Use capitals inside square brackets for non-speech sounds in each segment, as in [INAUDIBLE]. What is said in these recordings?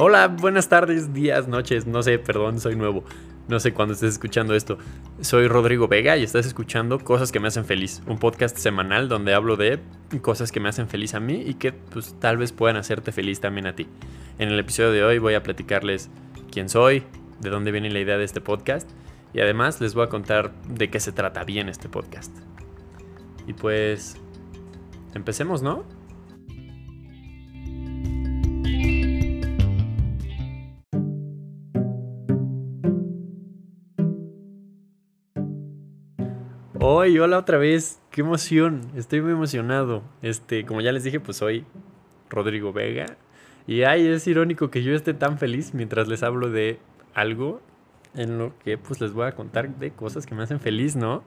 Hola, buenas tardes, días, noches, no sé, perdón, soy nuevo. No sé cuándo estés escuchando esto. Soy Rodrigo Vega y estás escuchando Cosas que me hacen feliz, un podcast semanal donde hablo de cosas que me hacen feliz a mí y que pues tal vez puedan hacerte feliz también a ti. En el episodio de hoy voy a platicarles quién soy, de dónde viene la idea de este podcast y además les voy a contar de qué se trata bien este podcast. Y pues empecemos, ¿no? Hoy, hola otra vez, qué emoción, estoy muy emocionado. Este, como ya les dije, pues soy Rodrigo Vega. Y ay, es irónico que yo esté tan feliz mientras les hablo de algo en lo que pues les voy a contar de cosas que me hacen feliz, ¿no?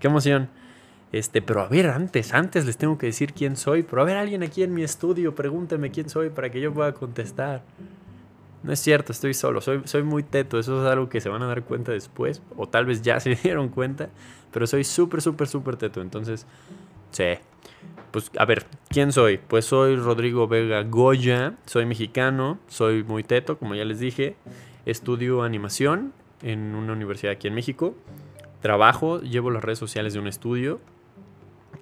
Qué emoción. Este, pero a ver, antes, antes les tengo que decir quién soy. Pero a ver, alguien aquí en mi estudio, pregúnteme quién soy para que yo pueda contestar. No es cierto, estoy solo, soy, soy muy teto, eso es algo que se van a dar cuenta después, o tal vez ya [LAUGHS] se dieron cuenta, pero soy súper, súper, súper teto, entonces, sí. Pues a ver, ¿quién soy? Pues soy Rodrigo Vega Goya, soy mexicano, soy muy teto, como ya les dije, estudio animación en una universidad aquí en México, trabajo, llevo las redes sociales de un estudio,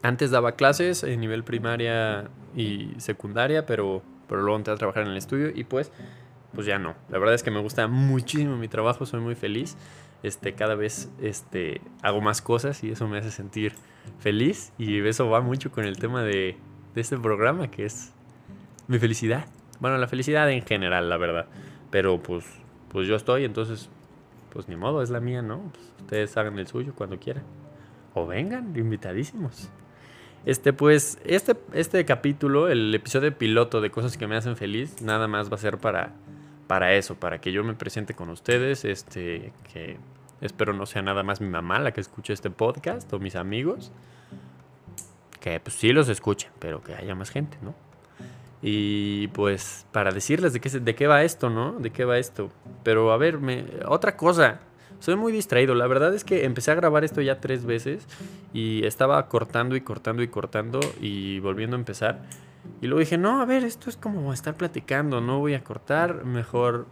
antes daba clases en nivel primaria y secundaria, pero, pero luego entré a trabajar en el estudio y pues pues ya no. La verdad es que me gusta muchísimo mi trabajo, soy muy feliz. Este, cada vez este, hago más cosas y eso me hace sentir feliz. Y eso va mucho con el tema de, de este programa, que es mi felicidad. Bueno, la felicidad en general, la verdad. Pero pues, pues yo estoy, entonces, pues ni modo, es la mía, ¿no? Pues ustedes hagan el suyo cuando quieran. O vengan, invitadísimos. Este, pues, este, este capítulo, el episodio piloto de cosas que me hacen feliz, nada más va a ser para para eso, para que yo me presente con ustedes, este, que espero no sea nada más mi mamá la que escuche este podcast o mis amigos, que pues sí los escuchen, pero que haya más gente, ¿no? Y pues para decirles de qué, de qué va esto, ¿no? De qué va esto. Pero a ver, otra cosa, soy muy distraído. La verdad es que empecé a grabar esto ya tres veces y estaba cortando y cortando y cortando y volviendo a empezar. Y luego dije, no, a ver, esto es como estar platicando, no voy a cortar, mejor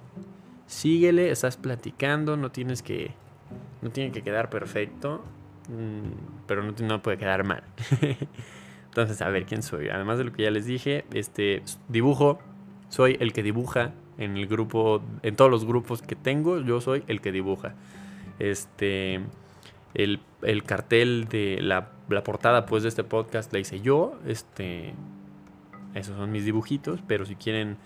síguele, estás platicando, no tienes que, no tiene que quedar perfecto, mm, pero no, no puede quedar mal. [LAUGHS] Entonces, a ver, ¿quién soy? Además de lo que ya les dije, este, dibujo, soy el que dibuja en el grupo, en todos los grupos que tengo, yo soy el que dibuja. Este, el, el cartel de la, la portada pues de este podcast la hice yo, este, esos son mis dibujitos, pero si quieren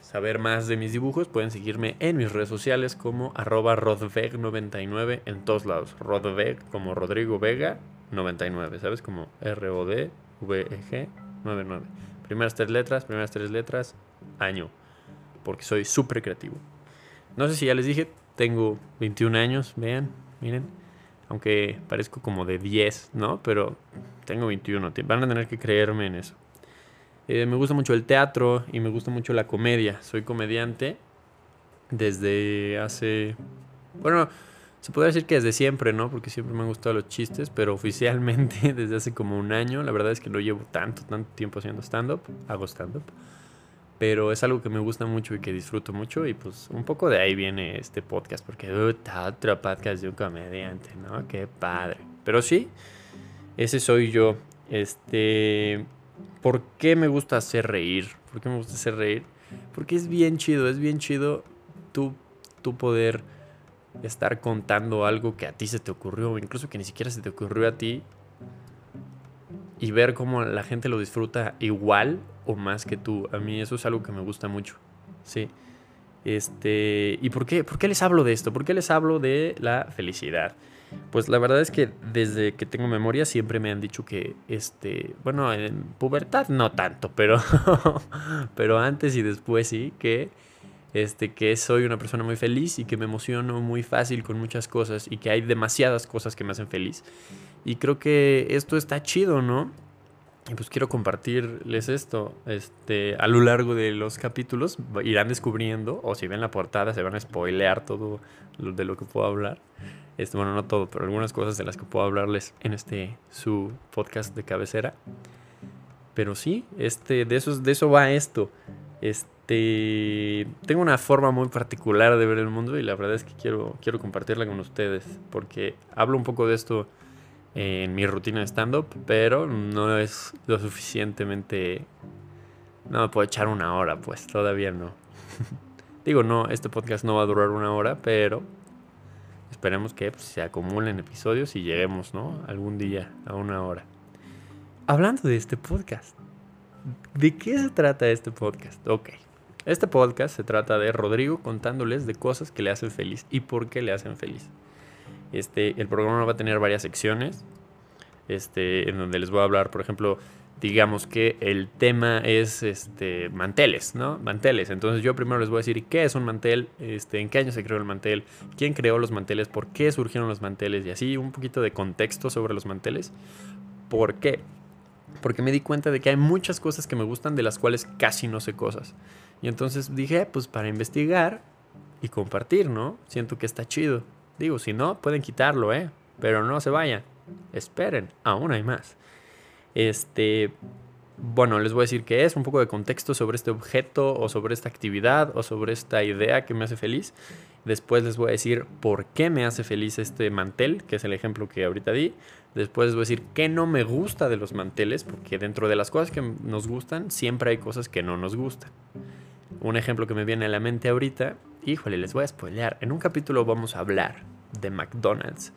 saber más de mis dibujos, pueden seguirme en mis redes sociales como arroba rodveg99 en todos lados. Rodveg como Rodrigo Vega 99, ¿sabes? Como R-O-D-V-E-G 99. Primeras tres letras, primeras tres letras, año. Porque soy súper creativo. No sé si ya les dije, tengo 21 años, vean, miren. Aunque parezco como de 10, ¿no? Pero tengo 21. Van a tener que creerme en eso. Eh, me gusta mucho el teatro y me gusta mucho la comedia. Soy comediante desde hace... Bueno, se podría decir que desde siempre, ¿no? Porque siempre me han gustado los chistes, pero [LAUGHS] oficialmente desde hace como un año. La verdad es que no llevo tanto, tanto tiempo haciendo stand-up. Hago stand-up. Pero es algo que me gusta mucho y que disfruto mucho. Y pues un poco de ahí viene este podcast. Porque otro podcast de un comediante, ¿no? Qué padre. Pero sí, ese soy yo. Este ¿Por qué me gusta hacer reír? ¿Por qué me gusta hacer reír? Porque es bien chido, es bien chido tú, tú poder estar contando algo que a ti se te ocurrió, incluso que ni siquiera se te ocurrió a ti, y ver cómo la gente lo disfruta igual o más que tú. A mí eso es algo que me gusta mucho. Sí. Este, ¿y por qué, por qué les hablo de esto? ¿Por qué les hablo de la felicidad? Pues la verdad es que desde que tengo memoria siempre me han dicho que, este, bueno, en pubertad no tanto, pero, [LAUGHS] pero antes y después sí, que, este, que soy una persona muy feliz y que me emociono muy fácil con muchas cosas y que hay demasiadas cosas que me hacen feliz. Y creo que esto está chido, ¿no? Y pues quiero compartirles esto. Este, a lo largo de los capítulos irán descubriendo, o si ven la portada, se van a spoilear todo de lo que puedo hablar. Este, bueno, no todo, pero algunas cosas de las que puedo hablarles en este su podcast de cabecera. Pero sí, este, de, eso, de eso va esto. Este, tengo una forma muy particular de ver el mundo y la verdad es que quiero, quiero compartirla con ustedes porque hablo un poco de esto en mi rutina de stand-up, pero no es lo suficientemente... No me puedo echar una hora, pues todavía no. [LAUGHS] Digo, no, este podcast no va a durar una hora, pero esperemos que pues, se acumulen episodios y lleguemos, ¿no? Algún día a una hora. Hablando de este podcast, ¿de qué se trata este podcast? Ok. Este podcast se trata de Rodrigo contándoles de cosas que le hacen feliz y por qué le hacen feliz. Este, el programa va a tener varias secciones, este, en donde les voy a hablar, por ejemplo, digamos que el tema es este, manteles, ¿no? Manteles. Entonces yo primero les voy a decir qué es un mantel, este, en qué año se creó el mantel, quién creó los manteles, por qué surgieron los manteles y así un poquito de contexto sobre los manteles. ¿Por qué? Porque me di cuenta de que hay muchas cosas que me gustan de las cuales casi no sé cosas. Y entonces dije, pues para investigar y compartir, ¿no? Siento que está chido. Digo, si no, pueden quitarlo, ¿eh? Pero no se vayan. Esperen, aún hay más. Este, bueno, les voy a decir qué es, un poco de contexto sobre este objeto o sobre esta actividad o sobre esta idea que me hace feliz. Después les voy a decir por qué me hace feliz este mantel, que es el ejemplo que ahorita di. Después les voy a decir qué no me gusta de los manteles, porque dentro de las cosas que nos gustan, siempre hay cosas que no nos gustan. Un ejemplo que me viene a la mente ahorita, híjole, les voy a spoilear. En un capítulo vamos a hablar de McDonald's.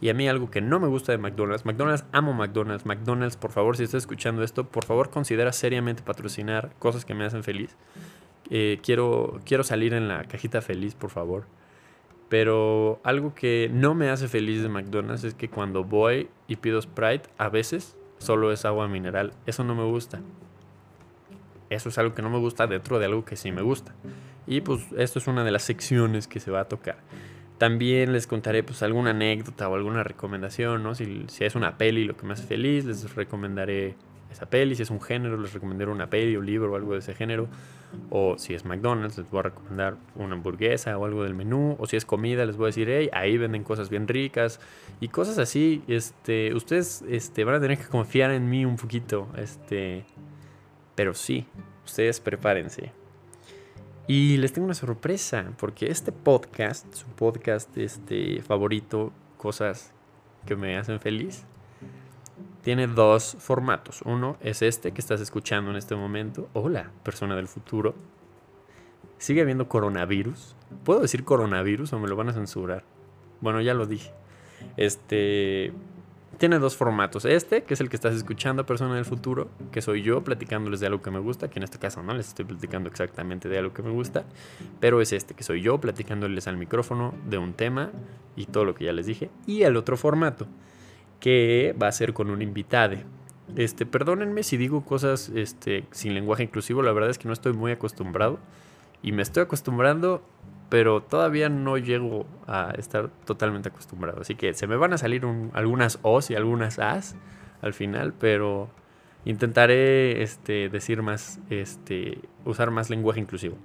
Y a mí algo que no me gusta de McDonald's, McDonald's, amo McDonald's, McDonald's, por favor, si estás escuchando esto, por favor considera seriamente patrocinar cosas que me hacen feliz. Eh, quiero, quiero salir en la cajita feliz, por favor. Pero algo que no me hace feliz de McDonald's es que cuando voy y pido Sprite, a veces solo es agua mineral. Eso no me gusta. Eso es algo que no me gusta dentro de algo que sí me gusta. Y pues esto es una de las secciones que se va a tocar. También les contaré pues alguna anécdota o alguna recomendación, ¿no? Si, si es una peli lo que me hace feliz, les recomendaré esa peli. Si es un género, les recomendaré una peli o libro o algo de ese género. O si es McDonald's, les voy a recomendar una hamburguesa o algo del menú. O si es comida, les voy a decir, hey, ahí venden cosas bien ricas. Y cosas así, este, ustedes este, van a tener que confiar en mí un poquito. Este, pero sí, ustedes prepárense. Y les tengo una sorpresa, porque este podcast, su podcast este, favorito, cosas que me hacen feliz, tiene dos formatos. Uno es este que estás escuchando en este momento. Hola, persona del futuro. Sigue habiendo coronavirus. ¿Puedo decir coronavirus o me lo van a censurar? Bueno, ya lo dije. Este tiene dos formatos. Este, que es el que estás escuchando, persona del futuro, que soy yo platicándoles de algo que me gusta, que en este caso no les estoy platicando exactamente de algo que me gusta, pero es este, que soy yo platicándoles al micrófono de un tema y todo lo que ya les dije. Y el otro formato, que va a ser con un invitado. Este, perdónenme si digo cosas este, sin lenguaje inclusivo, la verdad es que no estoy muy acostumbrado y me estoy acostumbrando pero todavía no llego a estar totalmente acostumbrado. Así que se me van a salir algunas O's y algunas A's al final, pero intentaré este, decir más, este, usar más lenguaje inclusivo.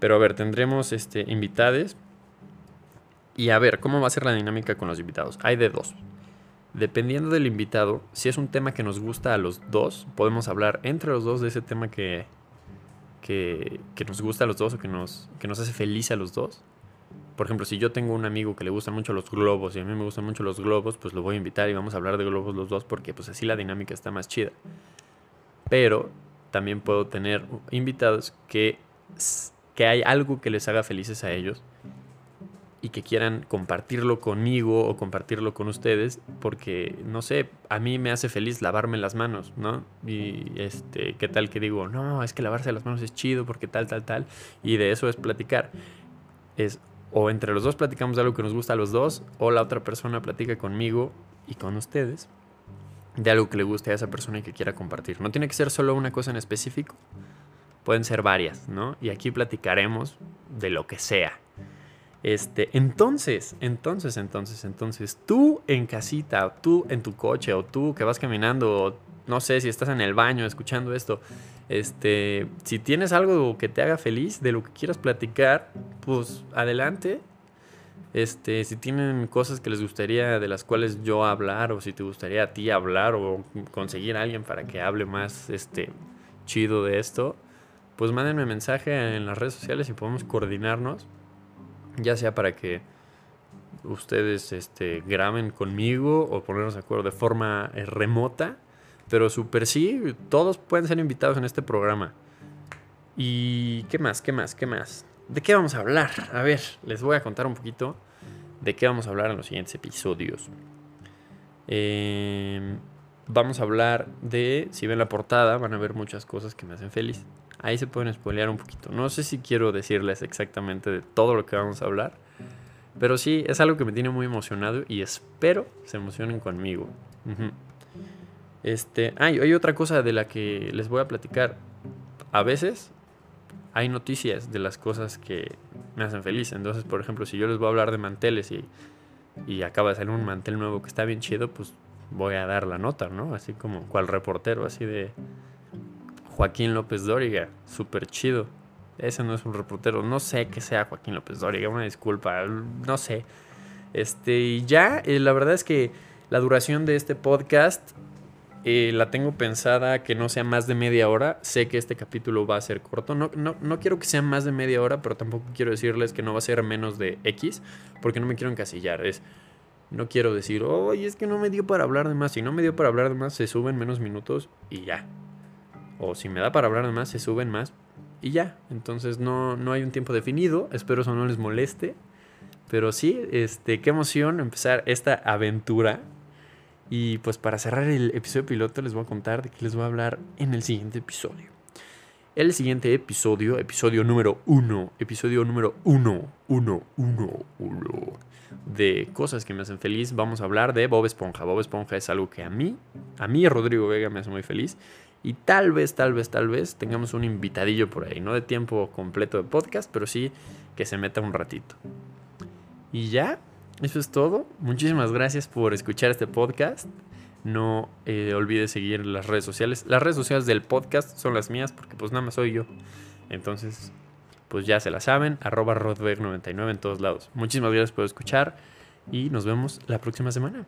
Pero a ver, tendremos este, invitades. Y a ver, ¿cómo va a ser la dinámica con los invitados? Hay de dos. Dependiendo del invitado, si es un tema que nos gusta a los dos, podemos hablar entre los dos de ese tema que, que, nos gusta a los dos o que nos, que nos hace feliz a los dos. Por ejemplo, si yo tengo un amigo que le gustan mucho los globos y a mí me gustan mucho los globos, pues lo voy a invitar y vamos a hablar de globos los dos porque pues así la dinámica está más chida. Pero también puedo tener invitados que, que hay algo que les haga felices a ellos y que quieran compartirlo conmigo o compartirlo con ustedes, porque no sé, a mí me hace feliz lavarme las manos, ¿no? Y este, ¿qué tal que digo? No, es que lavarse las manos es chido porque tal, tal, tal, y de eso es platicar. Es o entre los dos platicamos de algo que nos gusta a los dos, o la otra persona platica conmigo y con ustedes de algo que le guste a esa persona y que quiera compartir. No tiene que ser solo una cosa en específico, pueden ser varias, ¿no? Y aquí platicaremos de lo que sea. Este, entonces, entonces, entonces, entonces, tú en casita, tú en tu coche, o tú que vas caminando, o no sé si estás en el baño escuchando esto, este, si tienes algo que te haga feliz de lo que quieras platicar, pues adelante. Este, si tienen cosas que les gustaría de las cuales yo hablar, o si te gustaría a ti hablar, o conseguir a alguien para que hable más este, chido de esto, pues mándenme mensaje en las redes sociales y podemos coordinarnos, ya sea para que ustedes este, graben conmigo o ponernos de acuerdo de forma eh, remota, pero súper sí, todos pueden ser invitados en este programa. ¿Y qué más? ¿Qué más? ¿Qué más? ¿De qué vamos a hablar? A ver, les voy a contar un poquito de qué vamos a hablar en los siguientes episodios. Em, vamos a hablar de, si ven la portada, van a ver muchas cosas que me hacen feliz. Ahí se pueden spoilear un poquito. No sé si quiero decirles exactamente de todo lo que vamos a hablar, pero sí, es algo que me tiene muy emocionado y espero se emocionen conmigo. Este, hay otra cosa de la que les voy a platicar. A veces hay noticias de las cosas que me hacen feliz. Entonces, por ejemplo, si yo les voy a hablar de manteles y, y acaba de salir un mantel nuevo que está bien chido, pues voy a dar la nota, ¿no? Así como cual reportero, así de Joaquín López Dóriga, súper chido. Ese no es un reportero, no sé que sea Joaquín López Dóriga, una disculpa, no sé. Este, y ya, eh, la verdad es que la duración de este podcast eh, la tengo pensada que no sea más de media hora. Sé que este capítulo va a ser corto. No, no, no quiero que sea más de media hora, pero tampoco quiero decirles que no va a ser menos de X, porque no me quiero encasillar. Es, no quiero decir, oye, es que no me dio para hablar de más. Si no me dio para hablar de más, se suben menos minutos y ya. O si me da para hablar más, se suben más y ya. Entonces no, no hay un tiempo definido. Espero eso no les moleste. Pero sí, este, qué emoción empezar esta aventura y pues para cerrar el episodio piloto les voy a contar de qué les voy a hablar en el siguiente episodio. El siguiente episodio, episodio número uno, episodio número uno, uno, uno, uno, de cosas que me hacen feliz, vamos a hablar de Bob Esponja. Bob Esponja es algo que a mí, a mí Rodrigo Vega me hace muy feliz. Y tal vez, tal vez, tal vez tengamos un invitadillo por ahí, no de tiempo completo de podcast, pero sí que se meta un ratito. Y ya, eso es todo. Muchísimas gracias por escuchar este podcast. No eh, olvides seguir las redes sociales. Las redes sociales del podcast son las mías porque pues nada más soy yo. Entonces, pues ya se la saben. Arroba Rodberg99 en todos lados. Muchísimas gracias por escuchar y nos vemos la próxima semana.